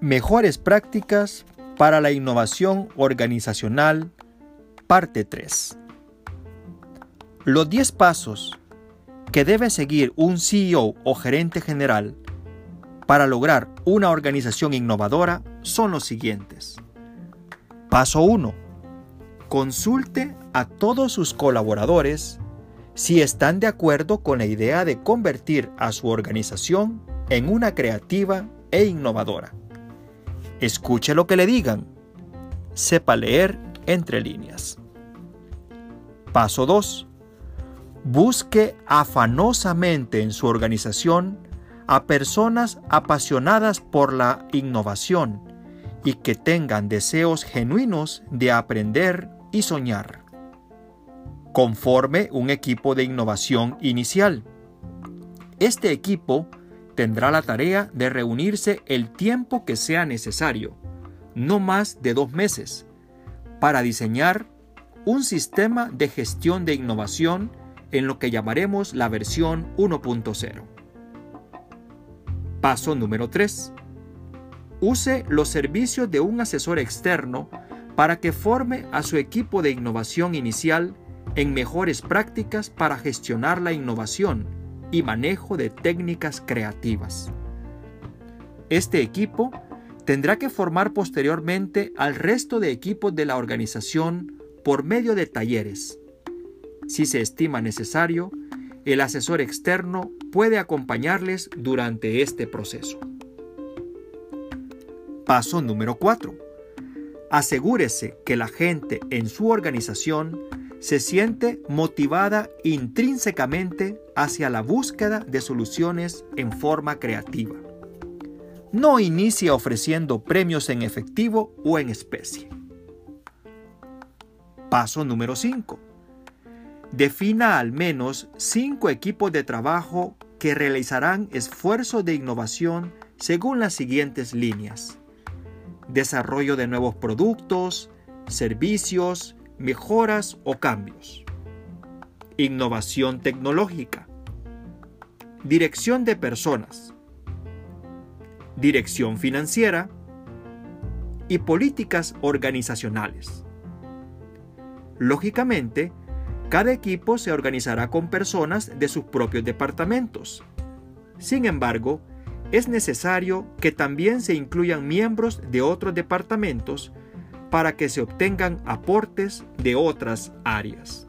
Mejores prácticas para la innovación organizacional, parte 3. Los 10 pasos que debe seguir un CEO o gerente general para lograr una organización innovadora son los siguientes. Paso 1. Consulte a todos sus colaboradores si están de acuerdo con la idea de convertir a su organización en una creativa e innovadora. Escuche lo que le digan. Sepa leer entre líneas. Paso 2. Busque afanosamente en su organización a personas apasionadas por la innovación y que tengan deseos genuinos de aprender y soñar. Conforme un equipo de innovación inicial. Este equipo tendrá la tarea de reunirse el tiempo que sea necesario, no más de dos meses, para diseñar un sistema de gestión de innovación en lo que llamaremos la versión 1.0. Paso número 3. Use los servicios de un asesor externo para que forme a su equipo de innovación inicial en mejores prácticas para gestionar la innovación y manejo de técnicas creativas. Este equipo tendrá que formar posteriormente al resto de equipos de la organización por medio de talleres. Si se estima necesario, el asesor externo puede acompañarles durante este proceso. Paso número 4. Asegúrese que la gente en su organización se siente motivada intrínsecamente hacia la búsqueda de soluciones en forma creativa. No inicie ofreciendo premios en efectivo o en especie. Paso número 5. Defina al menos cinco equipos de trabajo que realizarán esfuerzos de innovación según las siguientes líneas. Desarrollo de nuevos productos, servicios, mejoras o cambios. Innovación tecnológica. Dirección de personas. Dirección financiera. Y políticas organizacionales. Lógicamente, cada equipo se organizará con personas de sus propios departamentos. Sin embargo, es necesario que también se incluyan miembros de otros departamentos para que se obtengan aportes de otras áreas.